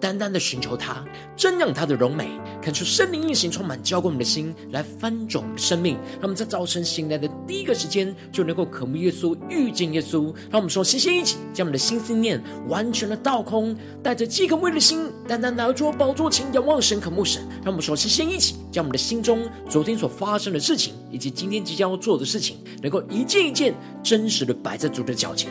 单单的寻求他，瞻仰他的荣美，看出生灵运行，充满浇灌我们的心，来翻转我们的生命。让我们在早晨醒来的第一个时间，就能够渴慕耶稣，遇见耶稣。让我们说，先先一起将我们的心思念完全的倒空，带着饥渴慕的心，单单来到宝座前，仰望神，渴慕神。让我们说，先先一起将我们的心中昨天所发生的事情，以及今天即将要做的事情，能够一件一件真实的摆在主的脚前。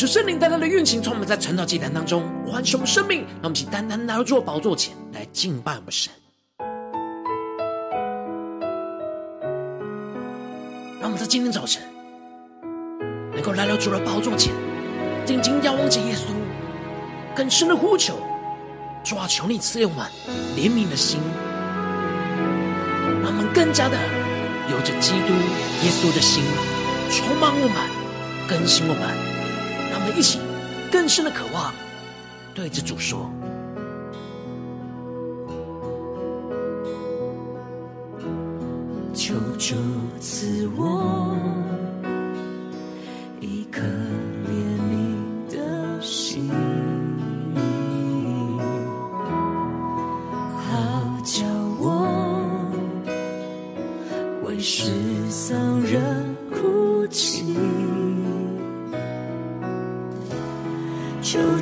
求圣灵单单的运行，从我们在晨祷祭坛当中唤醒我们生命，让我们请单单来到主宝座前来敬拜我们神。让我们在今天早晨能够来到主的宝座前，定睛仰望着耶稣，更深的呼求，主啊，求你赐给我们怜悯的心，让我们更加的有着基督耶稣的心，充满我们，更新我们。我们一起更深的渴望，对着主说：“求主赐我一颗怜悯的心，好叫我为世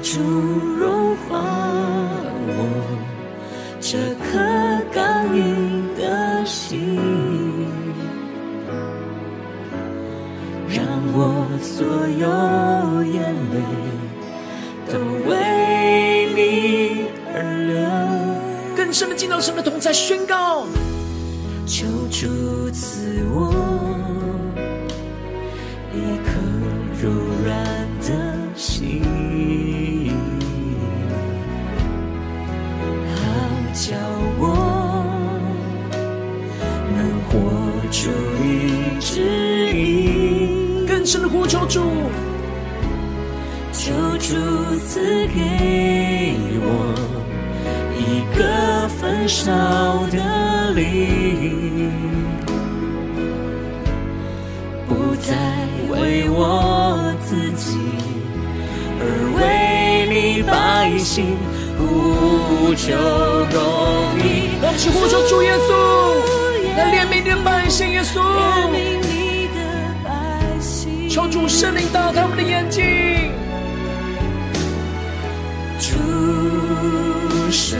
主融化我这颗刚硬的心，让我所有眼泪都为你而流。更深的进到神的同在，宣告：求主，求主赐给我一个焚烧的灵，不再为我自己，而为你百姓。呼求公义，让我们呼求主耶稣，来怜悯你的百姓耶稣，求主圣灵打开我们的眼睛，主圣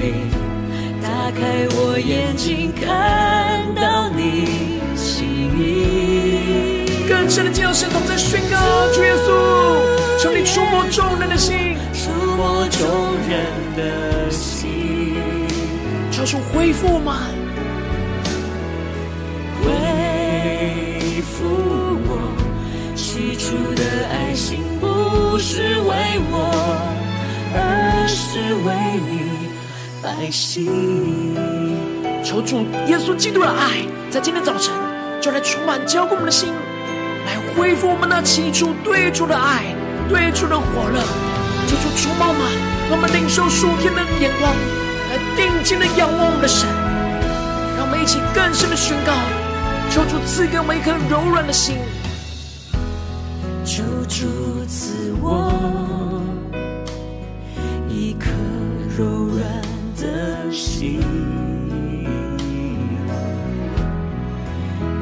灵打开我眼睛，看到你心意，更深的进入神同在宣告，主耶稣，求你触摸众人的心。触摸众人的心，求主恢复吗？恢复主的爱心，不是为我，而是为你百姓。求主耶稣基督的爱，在今天早晨就来充满浇灌我们的心，来恢复我们那起初对主的爱、对主的火热。求主触摸吗？让我们领受属天的眼光，来定睛的仰望我们的神。让我们一起更深的宣告：求主赐给我们一颗柔软的心。求主赐我一颗柔软的心，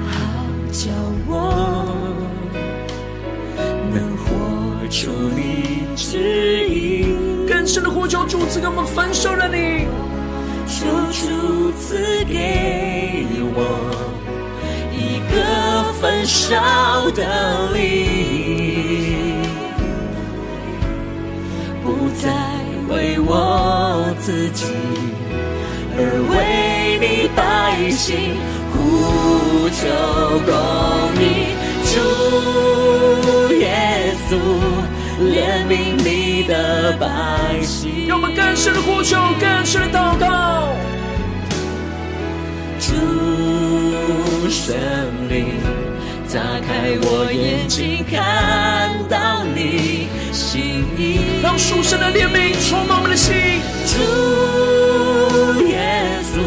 好叫我能活出你旨意。更深的呼求，主赐给我们焚烧的你，求主赐给我一个焚烧的灵，不再为我自己，而为你百姓呼求公义，主耶稣怜悯你。的百姓，让我们更深的呼求，更深的祷告。主圣灵，打开我眼睛，看到你心意，让属神的怜悯充满我们的心。主耶稣，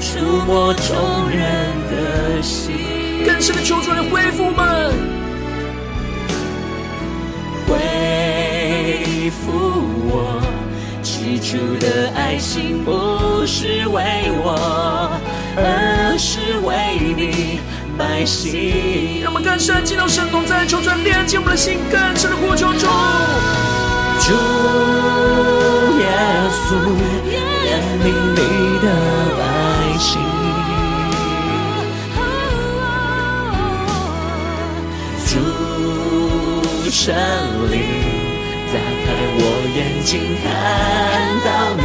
触摸众人的心，更深的求主来恢复我们。恢复我起初的爱心，不是为我，而是为你百姓。让我们更深进到神同在，求主连接我们的心，更深的呼求主。主耶稣，怜悯你的百姓。主圣灵。打开我眼睛，看到你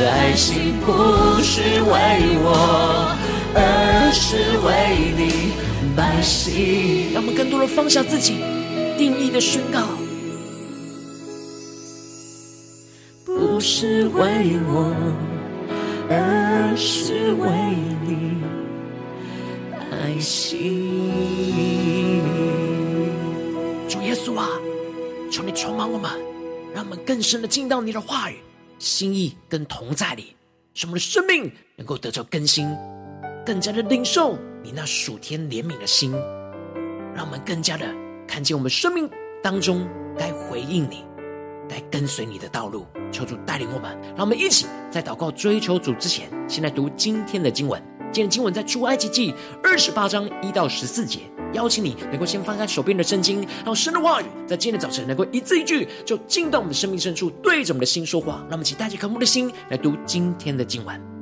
的爱心，不是为我，而是为你。百姓，让我们更多的放下自己，定义的宣告，不是为我，而是为你百姓。主耶稣啊，求你充满我们，让我们更深的进到你的话语、心意跟同在里，使我们的生命能够得到更新，更加的领受。你那属天怜悯的心，让我们更加的看见我们生命当中该回应你、该跟随你的道路。求主带领我们，让我们一起在祷告追求主之前，先来读今天的经文。今天的经文在出埃及记二十八章一到十四节。邀请你能够先翻开手边的圣经，让神的话语在今天的早晨能够一字一句就进到我们的生命深处，对着我们的心说话。让我们一起带着渴慕的心来读今天的经文。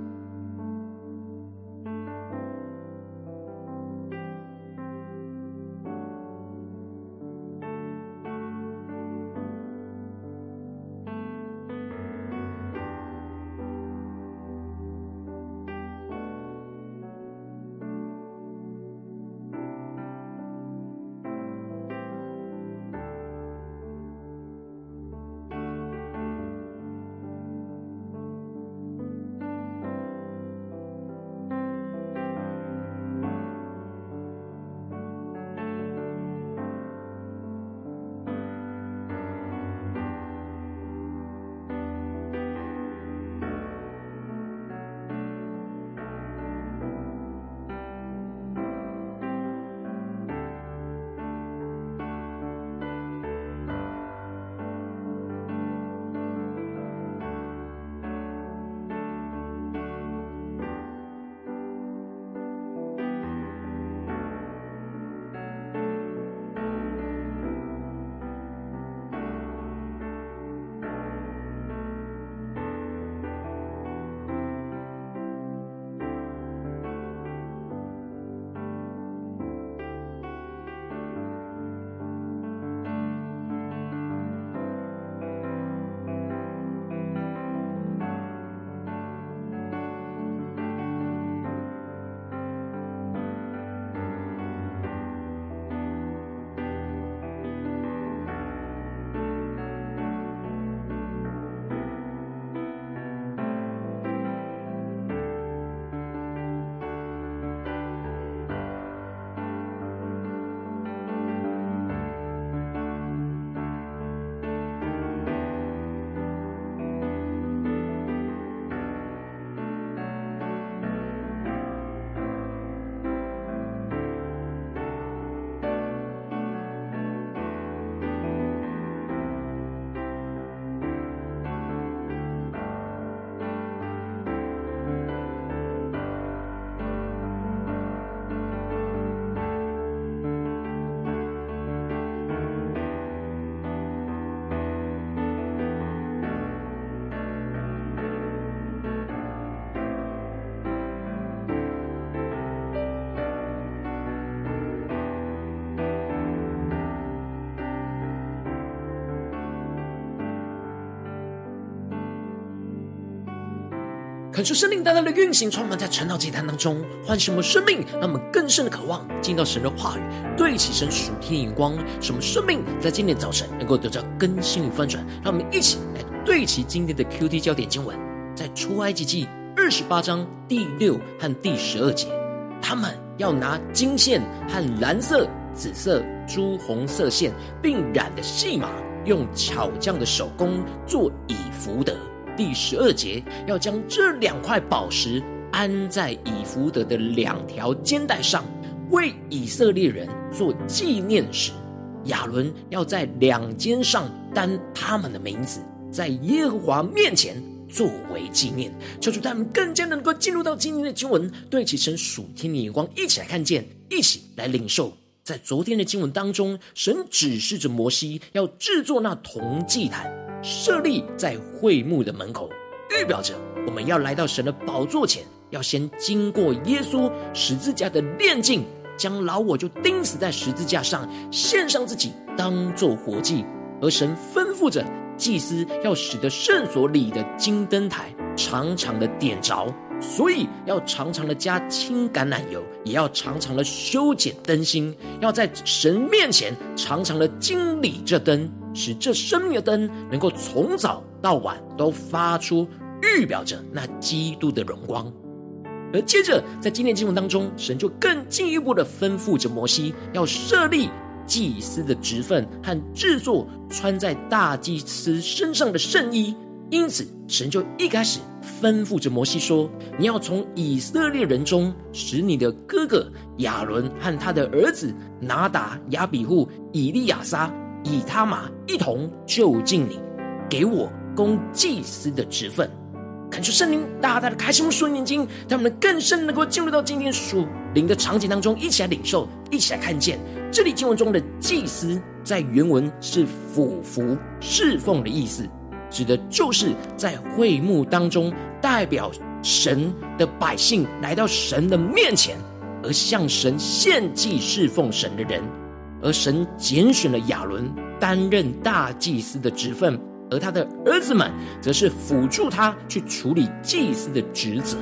恳求圣灵大大的运行，充满在晨祷祭坛当中，唤醒我们生命，让我们更深的渴望进到神的话语，对齐神属天的眼光，使我们生命在今天早晨能够得到更新与翻转。让我们一起来对齐今天的 QT 焦点经文，在出埃及记二十八章第六和第十二节，他们要拿金线和蓝色、紫色、朱红色线，并染的细麻，用巧匠的手工做以弗得。第十二节要将这两块宝石安在以弗得的两条肩带上，为以色列人做纪念石。亚伦要在两肩上担他们的名字，在耶和华面前作为纪念。求主他们更加能够进入到今天的经文，对其神属天的眼光，一起来看见，一起来领受。在昨天的经文当中，神指示着摩西要制作那铜祭坛，设立在会幕的门口，预表着我们要来到神的宝座前，要先经过耶稣十字架的炼净，将老我就钉死在十字架上，献上自己当做活祭。而神吩咐着祭司要使得圣所里的金灯台常常的点着。所以要常常的加轻橄榄油，也要常常的修剪灯芯，要在神面前常常的经理这灯，使这生命的灯能够从早到晚都发出预表着那基督的荣光。而接着在今天经文当中，神就更进一步的吩咐着摩西，要设立祭司的职分和制作穿在大祭司身上的圣衣。因此，神就一开始吩咐着摩西说：“你要从以色列人中使你的哥哥亚伦和他的儿子拿达、亚比户、以利亚撒、以他玛一同就近你，给我供祭司的职分。”看出圣灵大大的开心我们属灵眼睛，让我们更深能够进入到今天属灵的场景当中，一起来领受，一起来看见这里经文中的祭司，在原文是俯伏侍奉的意思。指的就是在会幕当中，代表神的百姓来到神的面前，而向神献祭侍奉神的人。而神拣选了亚伦担任大祭司的职分，而他的儿子们则是辅助他去处理祭司的职责。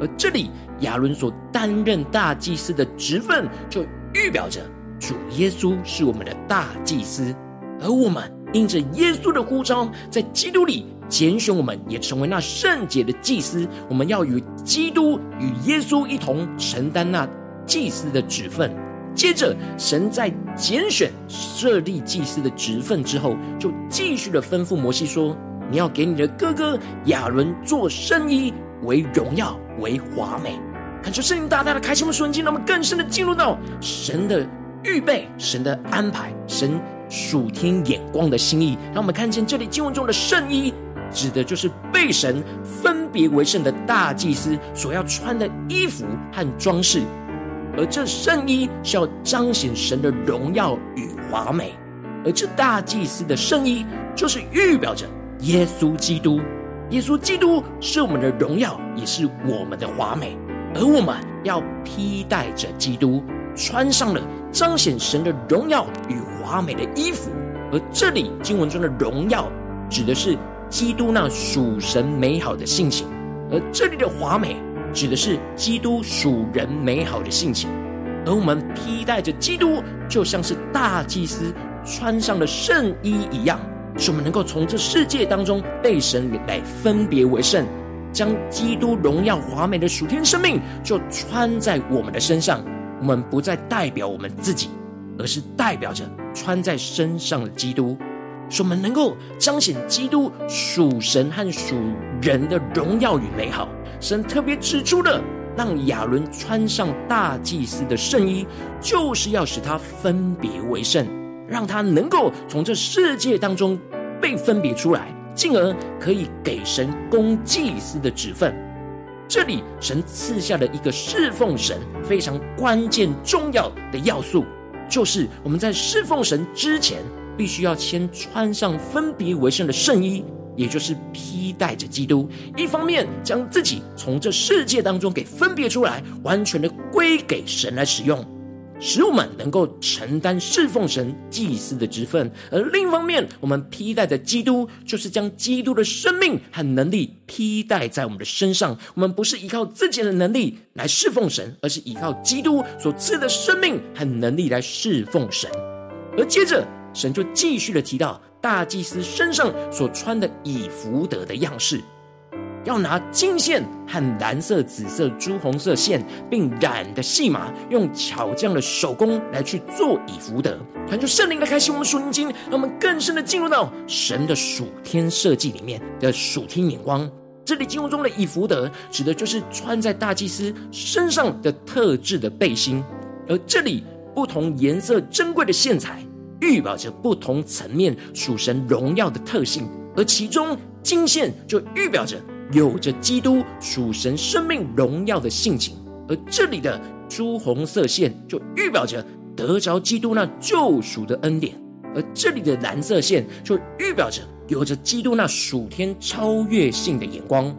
而这里亚伦所担任大祭司的职分，就预表着主耶稣是我们的大祭司，而我们。因着耶稣的呼召，在基督里拣选我们，也成为那圣洁的祭司。我们要与基督与耶稣一同承担那祭司的职分。接着，神在拣选设立祭司的职分之后，就继续的吩咐摩西说：“你要给你的哥哥亚伦做圣衣，为荣耀，为华美。”看出圣灵大大的开启我们属灵眼，让我们更深的进入到神的预备、神的安排、神。属天眼光的心意，让我们看见这里经文中的圣衣，指的就是被神分别为圣的大祭司所要穿的衣服和装饰，而这圣衣是要彰显神的荣耀与华美，而这大祭司的圣衣就是预表着耶稣基督，耶稣基督是我们的荣耀，也是我们的华美，而我们要披戴着基督，穿上了彰显神的荣耀与华美的衣服，而这里经文中的荣耀，指的是基督那属神美好的性情；而这里的华美，指的是基督属人美好的性情。而我们披戴着基督，就像是大祭司穿上了圣衣一样，使我们能够从这世界当中被神来分别为圣，将基督荣耀华美的属天生命就穿在我们的身上。我们不再代表我们自己，而是代表着穿在身上的基督，使我们能够彰显基督属神和属人的荣耀与美好。神特别指出了，让亚伦穿上大祭司的圣衣，就是要使他分别为圣，让他能够从这世界当中被分别出来，进而可以给神供祭司的职分。这里神赐下了一个侍奉神非常关键重要的要素，就是我们在侍奉神之前，必须要先穿上分别为圣的圣衣，也就是披戴着基督。一方面将自己从这世界当中给分别出来，完全的归给神来使用；使我们能够承担侍奉神祭司的职分；而另一方面，我们披戴着基督，就是将基督的生命和能力披戴在我们的身上。我们不是依靠自己的能力来侍奉神，而是依靠基督所赐的生命和能力来侍奉神。而接着，神就继续的提到大祭司身上所穿的以弗得的样式。要拿金线和蓝色、紫色、朱红色线，并染的细麻，用巧匠的手工来去做以弗得。传出圣灵的开启，我们属灵经，让我们更深的进入到神的属天设计里面的属天眼光。这里经文中的以弗得，指的就是穿在大祭司身上的特制的背心，而这里不同颜色珍贵的线材，预表着不同层面属神荣耀的特性，而其中金线就预表着。有着基督属神生命荣耀的性情，而这里的朱红色线就预表着得着基督那救赎的恩典，而这里的蓝色线就预表着有着基督那属天超越性的眼光，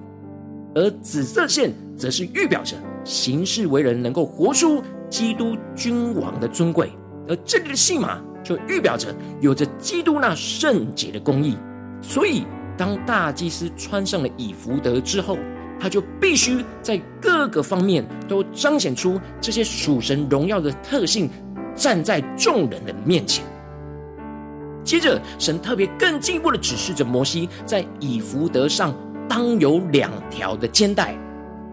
而紫色线则是预表着行事为人能够活出基督君王的尊贵，而这里的细麻就预表着有着基督那圣洁的公义，所以。当大祭司穿上了以弗得之后，他就必须在各个方面都彰显出这些属神荣耀的特性，站在众人的面前。接着，神特别更进一步的指示着摩西，在以弗得上当有两条的肩带，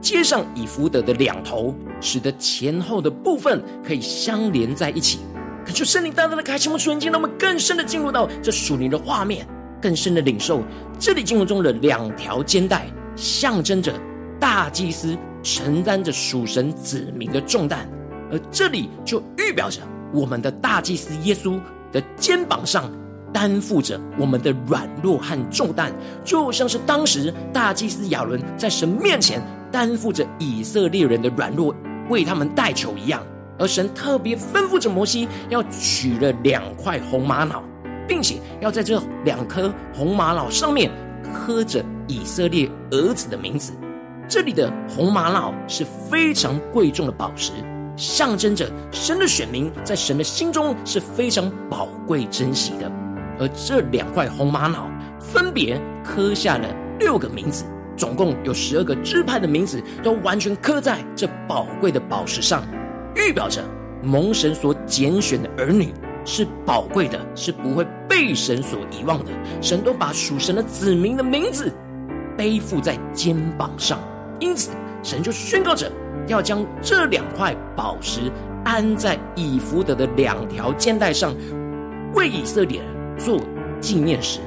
接上以弗得的两头，使得前后的部分可以相连在一起。可就圣灵大大的开启我们属灵，让我们更深的进入到这属灵的画面。更深的领受，这里经文中的两条肩带，象征着大祭司承担着属神子民的重担，而这里就预表着我们的大祭司耶稣的肩膀上担负着我们的软弱和重担，就像是当时大祭司亚伦在神面前担负着以色列人的软弱，为他们代求一样。而神特别吩咐着摩西，要取了两块红玛瑙。并且要在这两颗红玛瑙上面刻着以色列儿子的名字。这里的红玛瑙是非常贵重的宝石，象征着神的选民在神的心中是非常宝贵珍惜的。而这两块红玛瑙分别刻下了六个名字，总共有十二个支派的名字，都完全刻在这宝贵的宝石上，预表着蒙神所拣选的儿女。是宝贵的，是不会被神所遗忘的。神都把属神的子民的名字背负在肩膀上，因此神就宣告着要将这两块宝石安在以弗得的两条肩带上，为以色列人做纪念石。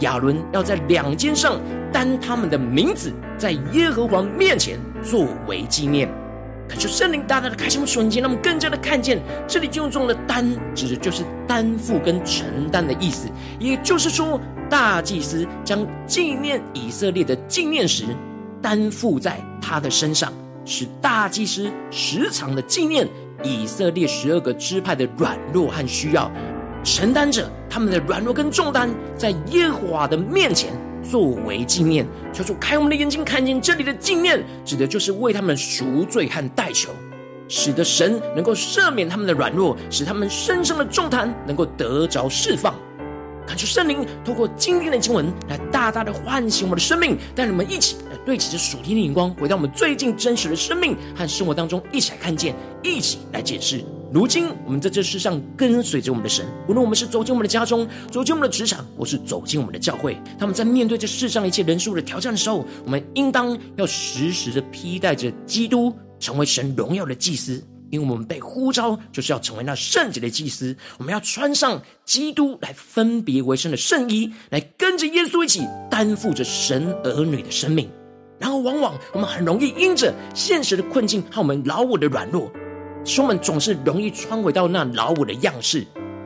亚伦要在两肩上担他们的名字，在耶和华面前作为纪念。感谢圣灵大大的开启我们属灵，让我们更加的看见这里经文中的“担”指的就是担负跟承担的意思。也就是说，大祭司将纪念以色列的纪念石担负在他的身上，使大祭司时常的纪念以色列十二个支派的软弱和需要，承担着他们的软弱跟重担，在耶和华的面前。作为纪念，求主开我们的眼睛，看见这里的纪念，指的就是为他们赎罪和代求，使得神能够赦免他们的软弱，使他们身上的重担能够得着释放。感谢圣灵透过今天的经文来大大的唤醒我们的生命，带你们一起来对齐着属天的眼光，回到我们最近真实的生命和生活当中，一起来看见，一起来解释。如今，我们在这世上跟随着我们的神，无论我们是走进我们的家中，走进我们的职场，或是走进我们的教会，他们在面对这世上一切人数的挑战的时候，我们应当要时时的披戴着基督，成为神荣耀的祭司。因为我们被呼召，就是要成为那圣洁的祭司。我们要穿上基督来分别为圣的圣衣，来跟着耶稣一起担负着神儿女的生命。然后，往往我们很容易因着现实的困境和我们老我的软弱。使我们总是容易穿回到那老我的样式，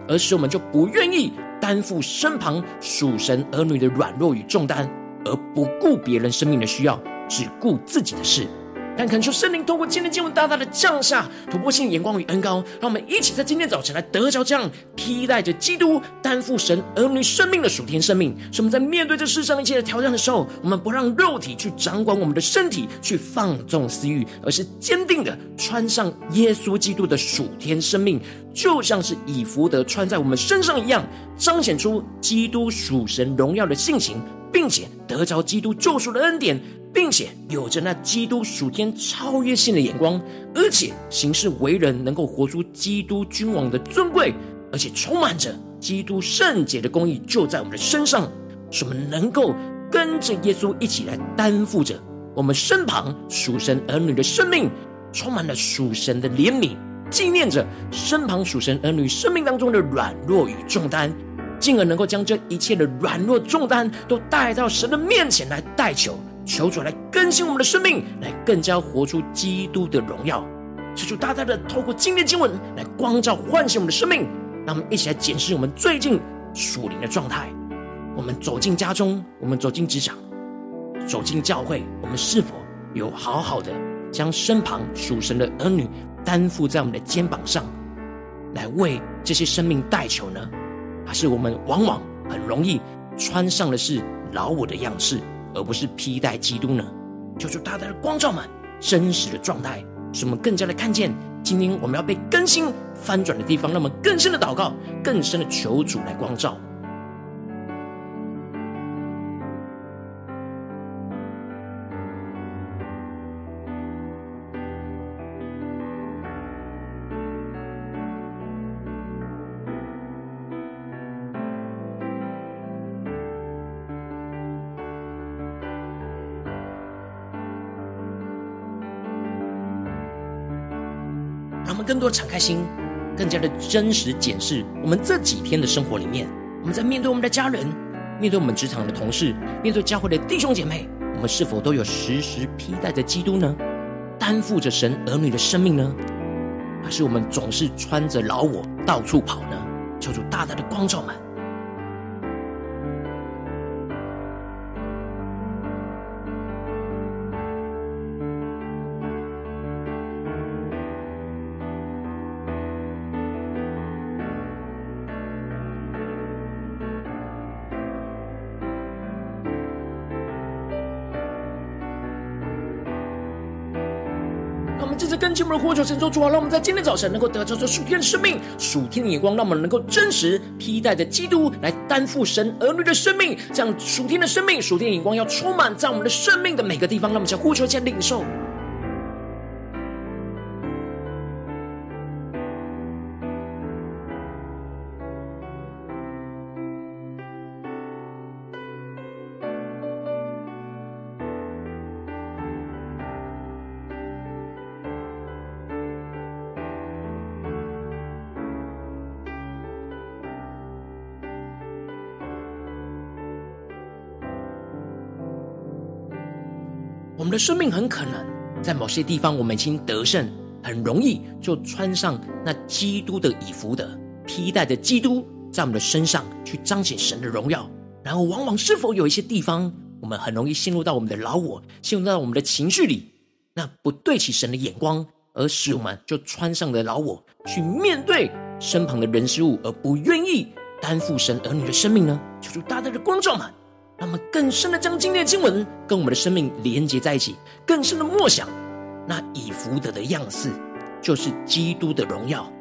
而使我们就不愿意担负身旁属神儿女的软弱与重担，而不顾别人生命的需要，只顾自己的事。但恳求圣灵通过今天经文大大的降下突破性眼光与恩膏，让我们一起在今天早晨来得着这样披戴着基督担负神儿女生命的属天生命。使我们在面对这世上一切的挑战的时候，我们不让肉体去掌管我们的身体，去放纵私欲，而是坚定的穿上耶稣基督的属天生命，就像是以弗得穿在我们身上一样，彰显出基督属神荣耀的性情，并且得着基督救赎的恩典。并且有着那基督属天超越性的眼光，而且行事为人能够活出基督君王的尊贵，而且充满着基督圣洁的公义，就在我们的身上，使我们能够跟着耶稣一起来担负着我们身旁属神儿女的生命，充满了属神的怜悯，纪念着身旁属神儿女生命当中的软弱与重担，进而能够将这一切的软弱重担都带到神的面前来代求。求主来更新我们的生命，来更加活出基督的荣耀。求主大大的透过今天经文来光照唤醒我们的生命，让我们一起来检视我们最近属灵的状态。我们走进家中，我们走进职场，走进教会，我们是否有好好的将身旁属神的儿女担负在我们的肩膀上，来为这些生命代求呢？还是我们往往很容易穿上的是老我的样式？而不是披戴基督呢？求主大大的光照们真实的状态，使我们更加的看见今天我们要被更新翻转的地方。那么更深的祷告，更深的求主来光照。让我们更多敞开心，更加的真实检视我们这几天的生活里面，我们在面对我们的家人，面对我们职场的同事，面对教会的弟兄姐妹，我们是否都有时时披戴着基督呢？担负着神儿女的生命呢？还是我们总是穿着老我到处跑呢？求主大大的光照们。跟进我们的呼求，神说主啊，让我们在今天早晨能够得着这属天的生命、属天的眼光，让我们能够真实披戴着基督来担负神儿女的生命，这样属天的生命、属天的眼光要充满在我们的生命的每个地方，让我们将呼求先领受。我们的生命很可能在某些地方，我们已经得胜，很容易就穿上那基督的以服的，披戴着基督在我们的身上去彰显神的荣耀。然后，往往是否有一些地方，我们很容易陷入到我们的老我，陷入到我们的情绪里，那不对齐神的眼光，而使我们就穿上了老我去面对身旁的人事物，而不愿意担负神儿女的生命呢？求主大大的光照们。让我们更深的将今天的经文跟我们的生命连接在一起，更深的默想那以弗得的样式，就是基督的荣耀。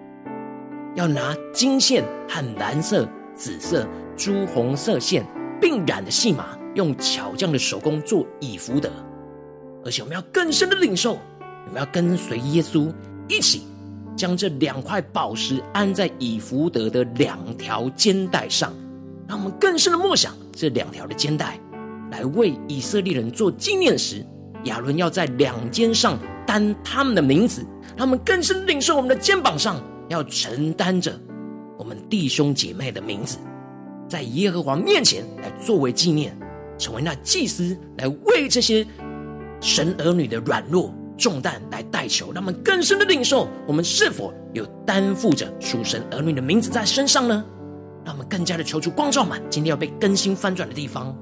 要拿金线和蓝色、紫色、朱红色线并染的细麻，用巧匠的手工做以弗得。而且我们要更深的领受，我们要跟随耶稣一起将这两块宝石安在以弗得的两条肩带上。让我们更深的默想这两条的肩带，来为以色列人做纪念时，亚伦要在两肩上担他们的名字。他们更深领受我们的肩膀上要承担着我们弟兄姐妹的名字，在耶和华面前来作为纪念，成为那祭司来为这些神儿女的软弱重担来代求。让我们更深的领受，我们是否有担负着属神儿女的名字在身上呢？让我们更加的求主光照满，今天要被更新翻转的地方。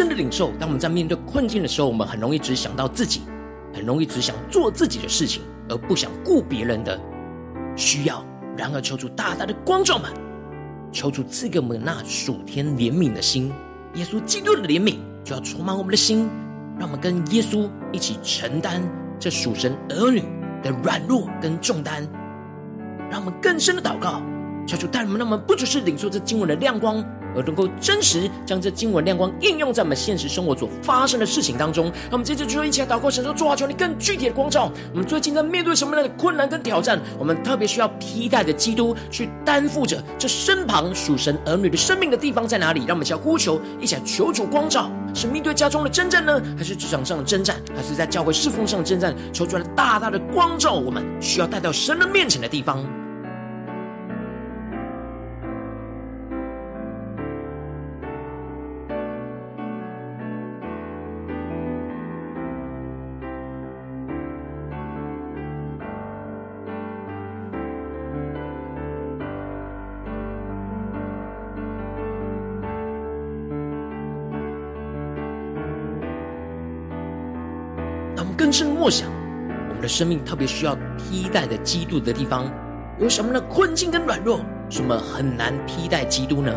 深的领受。当我们在面对困境的时候，我们很容易只想到自己，很容易只想做自己的事情，而不想顾别人的需要。然而，求主大大的光照们，求主赐给我们那属天怜悯的心。耶稣基督的怜悯就要充满我们的心，让我们跟耶稣一起承担这属神儿女的软弱跟重担。让我们更深的祷告，求主带领我们，让我们不只是领受这经文的亮光。而能够真实将这经文亮光应用在我们现实生活所发生的事情当中，那我们接着就一起来祷告，神说：主啊，求你更具体的光照。我们最近在面对什么样的困难跟挑战？我们特别需要披戴的基督去担负着这身旁属神儿女的生命的地方在哪里？让我们一起来呼求，一起来求主光照。是面对家中的征战呢，还是职场上的征战，还是在教会侍奉上的征战？求主来大大的光照我们需要带到神的面前的地方。生命特别需要披戴的基督的地方，有什么的困境跟软弱，什么很难披戴基督呢？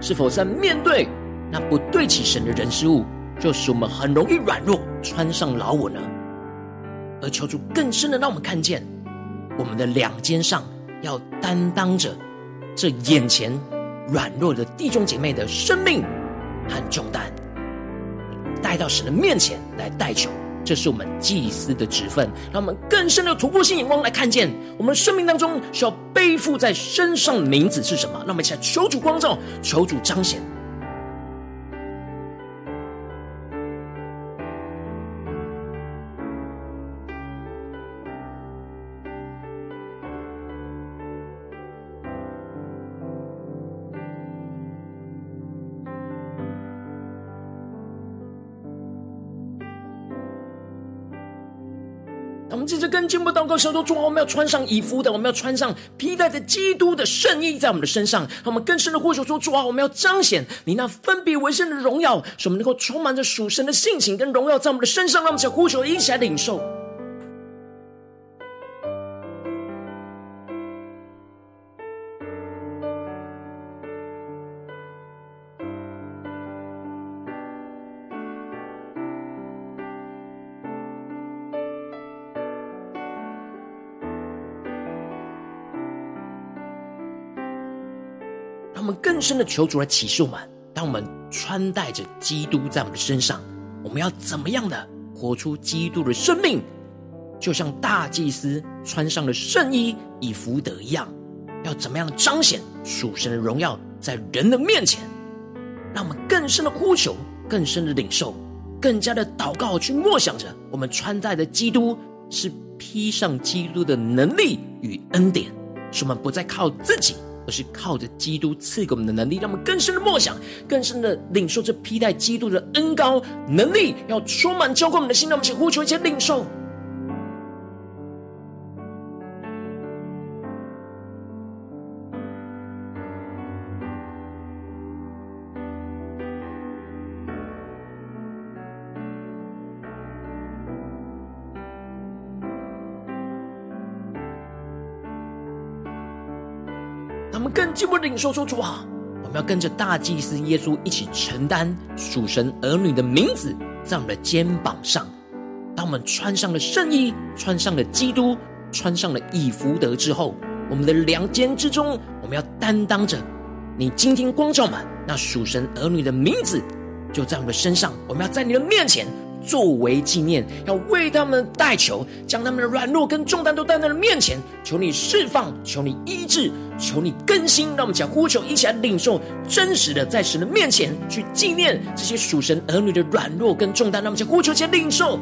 是否在面对那不对起神的人事物，就使我们很容易软弱，穿上老我呢？而求主更深的让我们看见，我们的两肩上要担当着这眼前软弱的弟兄姐妹的生命和重担，带到神的面前来代求。这是我们祭司的职分，让我们更深的突破性眼光来看见，我们生命当中需要背负在身上的名字是什么？让我们一起来求主光照，求主彰显。我们这次跟进一步祷告，说：“主啊，我们要穿上以服的，我们要穿上披戴着基督的圣衣在我们的身上。让我们更深的呼求说：主啊，我们要彰显你那分别为圣的荣耀，使我们能够充满着属神的性情跟荣耀在我们的身上。让我们想呼求，一起来领受。”深的求主来启示我们，当我们穿戴着基督在我们的身上，我们要怎么样的活出基督的生命？就像大祭司穿上了圣衣以福德一样，要怎么样彰显属神的荣耀在人的面前？让我们更深的呼求，更深的领受，更加的祷告，去默想着我们穿戴的基督是披上基督的能力与恩典，使我们不再靠自己。而是靠着基督赐给我们的能力，让我们更深的默想，更深的领受这披戴基督的恩高能力，要充满浇灌我们的心，让我们去呼求，一切领受。我们更进一步领受说：“主啊，我们要跟着大祭司耶稣一起承担属神儿女的名字在我们的肩膀上。当我们穿上了圣衣，穿上了基督，穿上了以弗得之后，我们的两肩之中，我们要担当着你今天光照满那属神儿女的名字，就在我们的身上。我们要在你的面前。”作为纪念，要为他们代求，将他们的软弱跟重担都带在了面前，求你释放，求你医治，求你更新。让我们讲呼求，一起来领受真实的，在神的面前去纪念这些属神儿女的软弱跟重担。让我们讲呼求，先领受。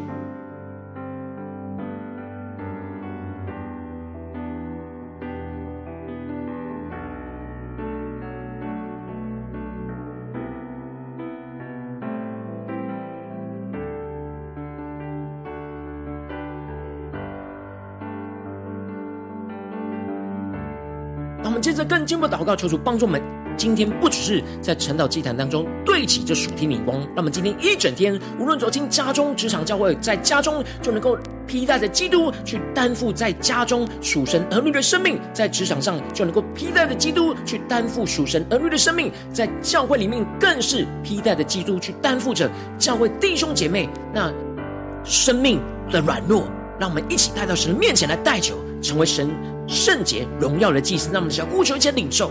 更进一步祷告，求主帮助我们今天不只是在晨祷祭坛当中对齐这属天的光，那么今天一整天，无论走进家中、职场、教会，在家中就能够披戴着基督去担负在家中属神儿女的生命，在职场上就能够披戴着基督去担负属神儿女的生命，在教会里面更是披戴着基督去担负着教会弟兄姐妹那生命的软弱，让我们一起带到神的面前来代求，成为神圣洁荣耀的祭司。让我们想呼求一起领受。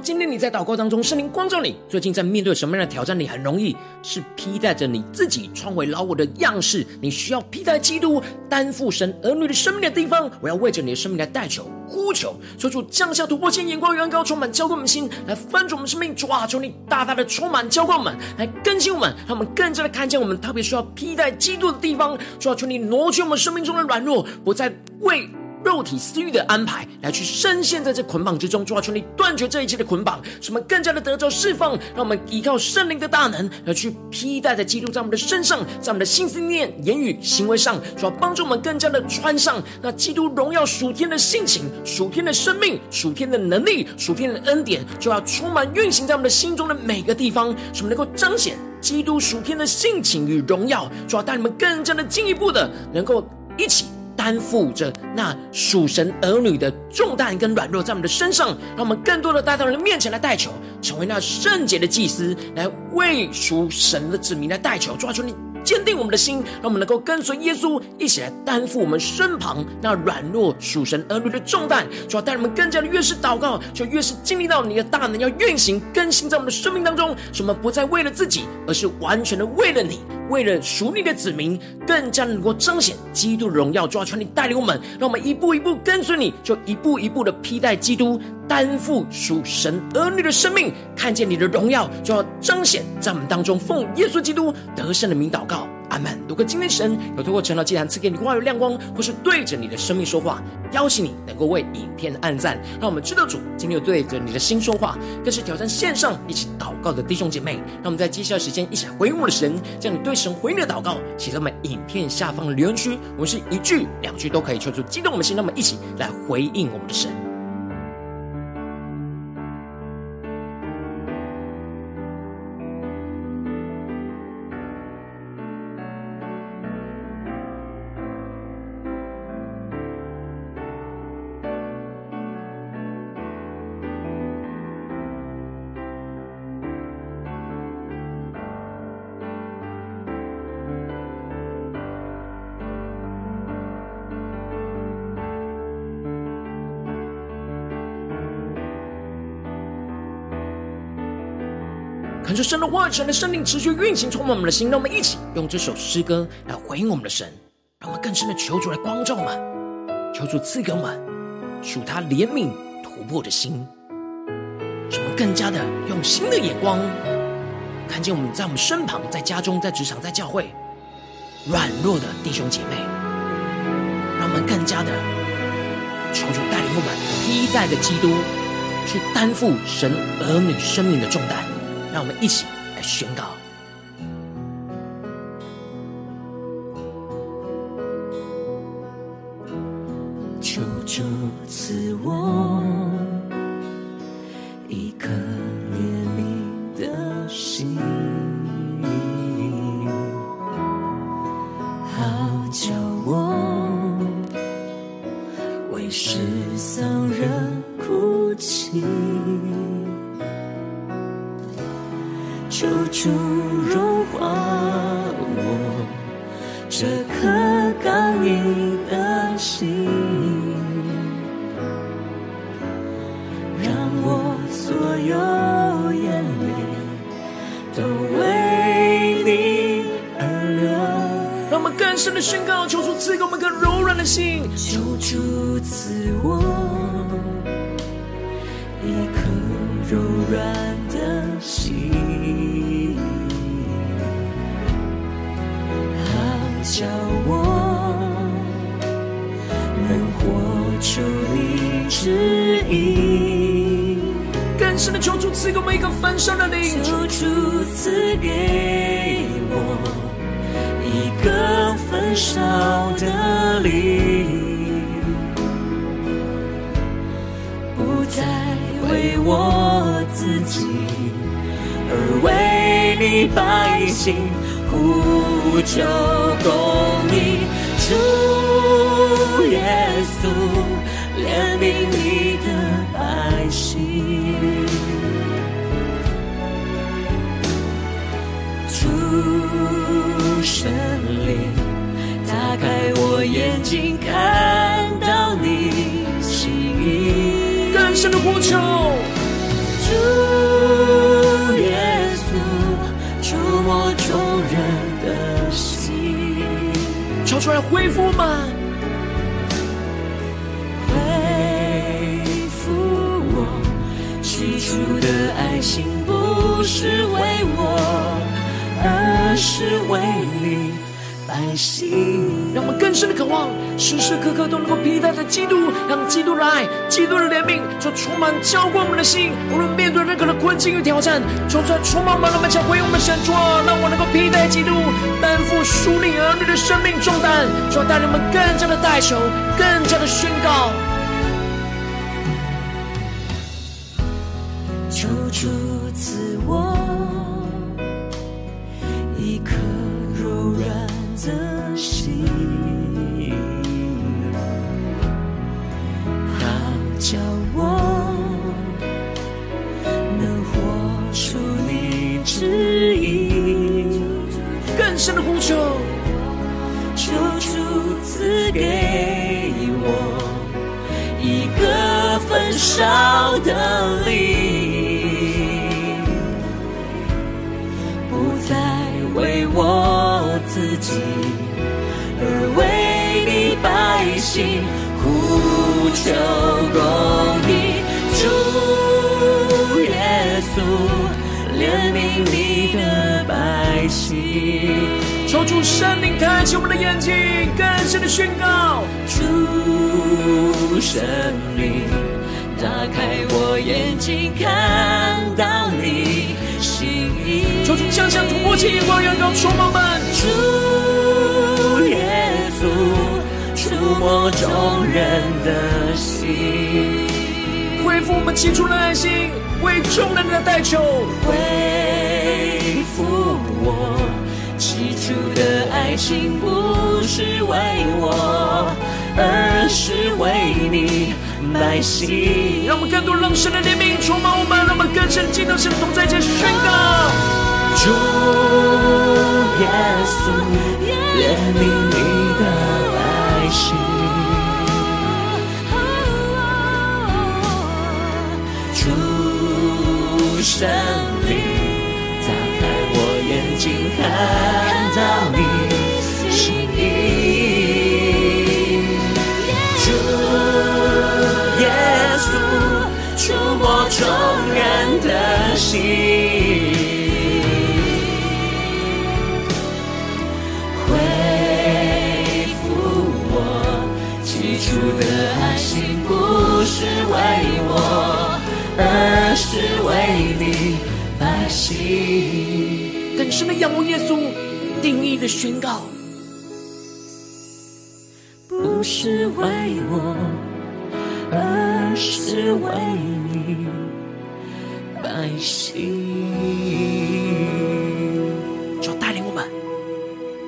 今天你在祷告当中，圣灵光照你，最近在面对什么样的挑战？你很容易是披戴着你自己创为老我的样式，你需要披戴基督，担负神儿女的生命的地方。我要为着你的生命来代求、呼求，求主降下突破性眼光、远高充满浇灌我们心，来翻转我们生命。主啊，求你大大的充满浇灌我们，来更新我们，让我们更加的看见我们特别需要披戴基督的地方。主啊，求你挪去我们生命中的软弱，不再为。肉体私欲的安排，来去深陷在这捆绑之中，主啊，求你断绝这一切的捆绑，使我们更加的得着释放。让我们依靠圣灵的大能，来去披戴在基督在我们的身上，在我们的心思念、言语、行为上，主要帮助我们更加的穿上那基督荣耀属天的性情、属天的生命、属天的能力、属天的恩典，就要充满运行在我们的心中的每个地方，使我们能够彰显基督属天的性情与荣耀。主要带你们更加的进一步的，能够一起。担负着那属神儿女的重担跟软弱在我们的身上，让我们更多的带到人面前来代求，成为那圣洁的祭司，来为属神的子民来代求，抓住你。坚定我们的心，让我们能够跟随耶稣一起来担负我们身旁那软弱属神儿女的重担。主要带我们更加的越是祷告，就越是经历到你的大能要运行更新在我们的生命当中。使我们不再为了自己，而是完全的为了你，为了属你的子民，更加能够彰显基督的荣耀。主要求你带领我们，让我们一步一步跟随你，就一步一步的披戴基督。担负属神儿女的生命，看见你的荣耀，就要彰显在我们当中。奉耶稣基督得胜的名祷告，阿门。如果今天神有透过晨祷祭坛赐给你话语亮光，或是对着你的生命说话，邀请你能够为影片按赞，让我们知道主今天有对着你的心说话，更是挑战线上一起祷告的弟兄姐妹。让我们在接下来时间一起来回应我的神，将你对神回应的祷告写在我们影片下方的留言区，我们是一句两句都可以求出激动我们心，让我们一起来回应我们的神。看着神的话语，神的圣灵持续运行，充满我们的心。让我们一起用这首诗歌来回应我们的神，让我们更深的求主来光照我们，求主赐给我们属他怜悯突破的心，使我们更加的用新的眼光看见我们在我们身旁，在家中，在职场，在教会，软弱的弟兄姐妹，让我们更加的求主带领我们披戴着基督，去担负神儿女生命的重担。让我们一起来宣告。都为你而流，让我们更深的宣告：求主赐给我们个柔软的心，求主赐我一颗柔软的心，好叫我能活出你旨意。更深的求主赐给我一个焚烧的灵，求主赐给我一个焚烧的灵，不再为我自己，而为你百姓呼求公义。主耶稣，怜悯你。圣灵，打开我眼睛，看到你心意。更深的呼求，主耶稣，触摸众人的心，求出来恢复吗？恢复我起初的爱心，不是为我。而是为你百姓，让我们更深的渴望，时时刻刻都能够披戴着基督，让基督的爱、基督的怜悯，就充满浇灌我们的心。无论面对任何的困境与挑战，求主充满满，让我们回应我们神主啊，让我能够披戴基督，担负属灵儿女的生命重担，就带领我们更加的代求，更加的宣告。求主赐我。更深的呼求，主赐给我一个焚烧的灵。不再为我自己，而为你百姓呼求公义。主耶稣，怜悯你的百姓。求主圣灵开启我们的眼睛，更深的宣告。主圣灵，打开我眼睛，看到你心意。求主降下突破性眼光，远高充满们。主耶稣，触摸众人的心，恢复我们起初的爱心，为众人的代求。恢复我起初的爱情，不是为我，而是为你。百姓，让我们更多让神的怜悯充满我们，让我们更深进到神的同在前宣告。主耶稣，怜悯你的百姓。主神灵，看到你心意，主耶稣触摸众人的心，恢复我起初的爱心，不是为我，而是为你百姓。更深的仰望耶稣，定义的宣告，不是为我，而是为你百姓。就带领我们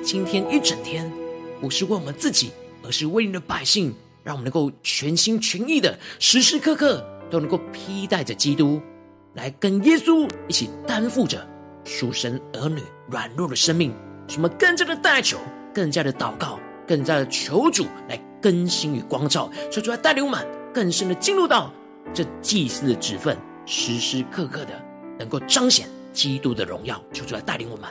今天一整天，不是为我们自己，而是为你的百姓，让我们能够全心全意的，时时刻刻都能够披戴着基督，来跟耶稣一起担负着属神儿女软弱的生命，什么更加的代求，更加的祷告，更加的求主来更新与光照，求主来带领我们更深的进入到这祭祀的职分，时时刻刻的能够彰显基督的荣耀，求主来带领我们。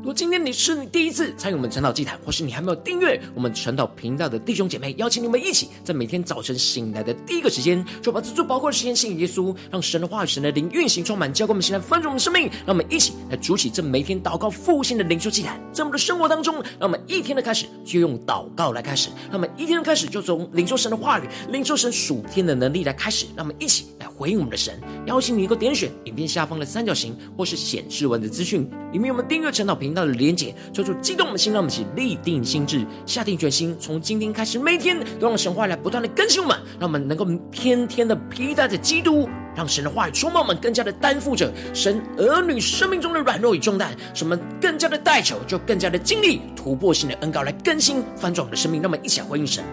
如果今天你是你第一次参与我们晨祷祭坛，或是你还没有订阅我们晨祷频道的弟兄姐妹，邀请你们一起在每天早晨醒来的第一个时间，就把这最宝贵的时间献给耶稣，让神的话语、神的灵运行充满，教灌我们现在丰盛我们生命。让我们一起来主起这每天祷告复兴的灵修祭坛，在我们的生活当中，让我们一天的开始就用祷告来开始，让我们一天的开始就从领受神的话语、领受神属天的能力来开始，让我们一起来回应我们的神。邀请你一个点选影片下方的三角形，或是显示文的资讯，里面有我们订阅晨祷频道的连结，抽出激动的心，让我们一起立定心志，下定决心，从今天开始，每天都让神话来不断的更新我们，让我们能够天天的披戴着基督，让神的话语充满我们，更加的担负着神儿女生命中的软弱与重担，使我们更加的代求，就更加的经历突破性的恩膏来更新翻转我们的生命，让我们一起来回应神。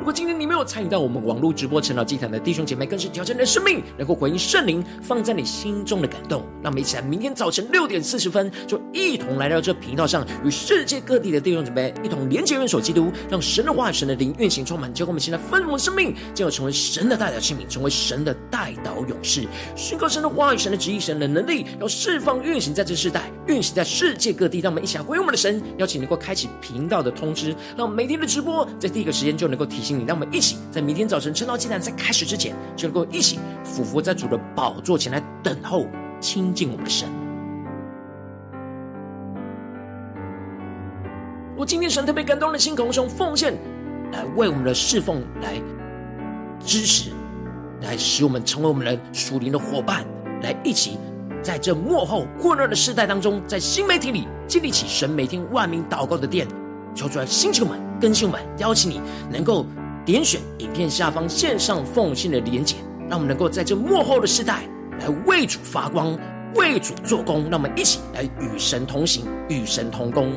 如果今天你没有参与到我们网络直播晨祷祭坛的弟兄姐妹，更是挑战你的生命，能够回应圣灵放在你心中的感动。让我们一起来，明天早晨六点四十分，就一同来到这频道上，与世界各地的弟兄姐妹一同连接、元首基督，让神的话、神的灵运行充满，结果我们现在丰盛的生。命，将要成为神的代表器皿，成为神的代祷勇士，宣告神的话语、神的旨意、神的能力，要释放运行在这世代，运行在世界各地。让我们一起来回应我们的神，邀请能够开启频道的通知，让每天的直播在第一个时间就能够提醒。让我们一起在明天早晨晨祷祭坛在开始之前，就能够一起俯伏在主的宝座前来等候亲近我们的神。我今天神特别感动的心，空中奉献来为我们的侍奉来支持，来使我们成为我们的属灵的伙伴，来一起在这幕后混乱的世代当中，在新媒体里建立起神每天万名祷告的殿，求主来星球们，更新们，邀请你能够。点选影片下方线上奉献的连结，让我们能够在这幕后的时代来为主发光，为主做工。让我们一起来与神同行，与神同工。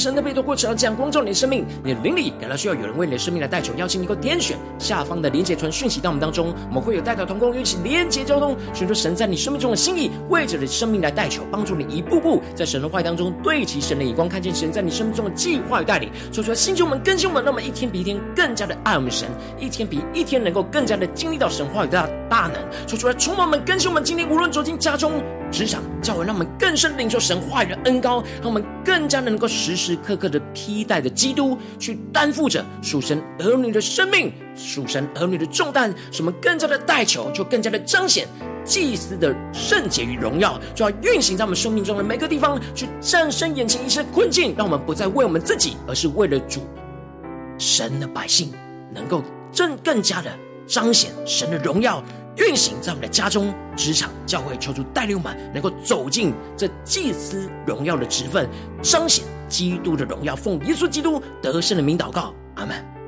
神的被托过程要这样光照你的生命，你的灵里感到需要有人为你的生命来代求，邀请你能够点选下方的连结传讯息到我们当中，我们会有代表同工，一起连结交通，寻求神在你生命中的心意，为着你生命来代求，帮助你一步步在神的话语当中对齐神的眼光，看见神在你生命中的计划与带领。说出来，星球们更新我们，让我们一天比一天更加的爱我们神，一天比一天能够更加的经历到神话语的大能。说出来，充满我们更新我们，今天无论走进家中。职场教会，让我们更深领受神话语的恩膏，让我们更加的能够时时刻刻的披戴着基督，去担负着属神儿女的生命、属神儿女的重担，使我们更加的代求，就更加的彰显祭司的圣洁与荣耀，就要运行在我们生命中的每个地方，去战胜眼前一切困境，让我们不再为我们自己，而是为了主神的百姓，能够更更加的彰显神的荣耀。运行在我们的家中、职场、教会，求主带领我们能够走进这祭司荣耀的职分，彰显基督的荣耀。奉耶稣基督得胜的名祷告，阿门。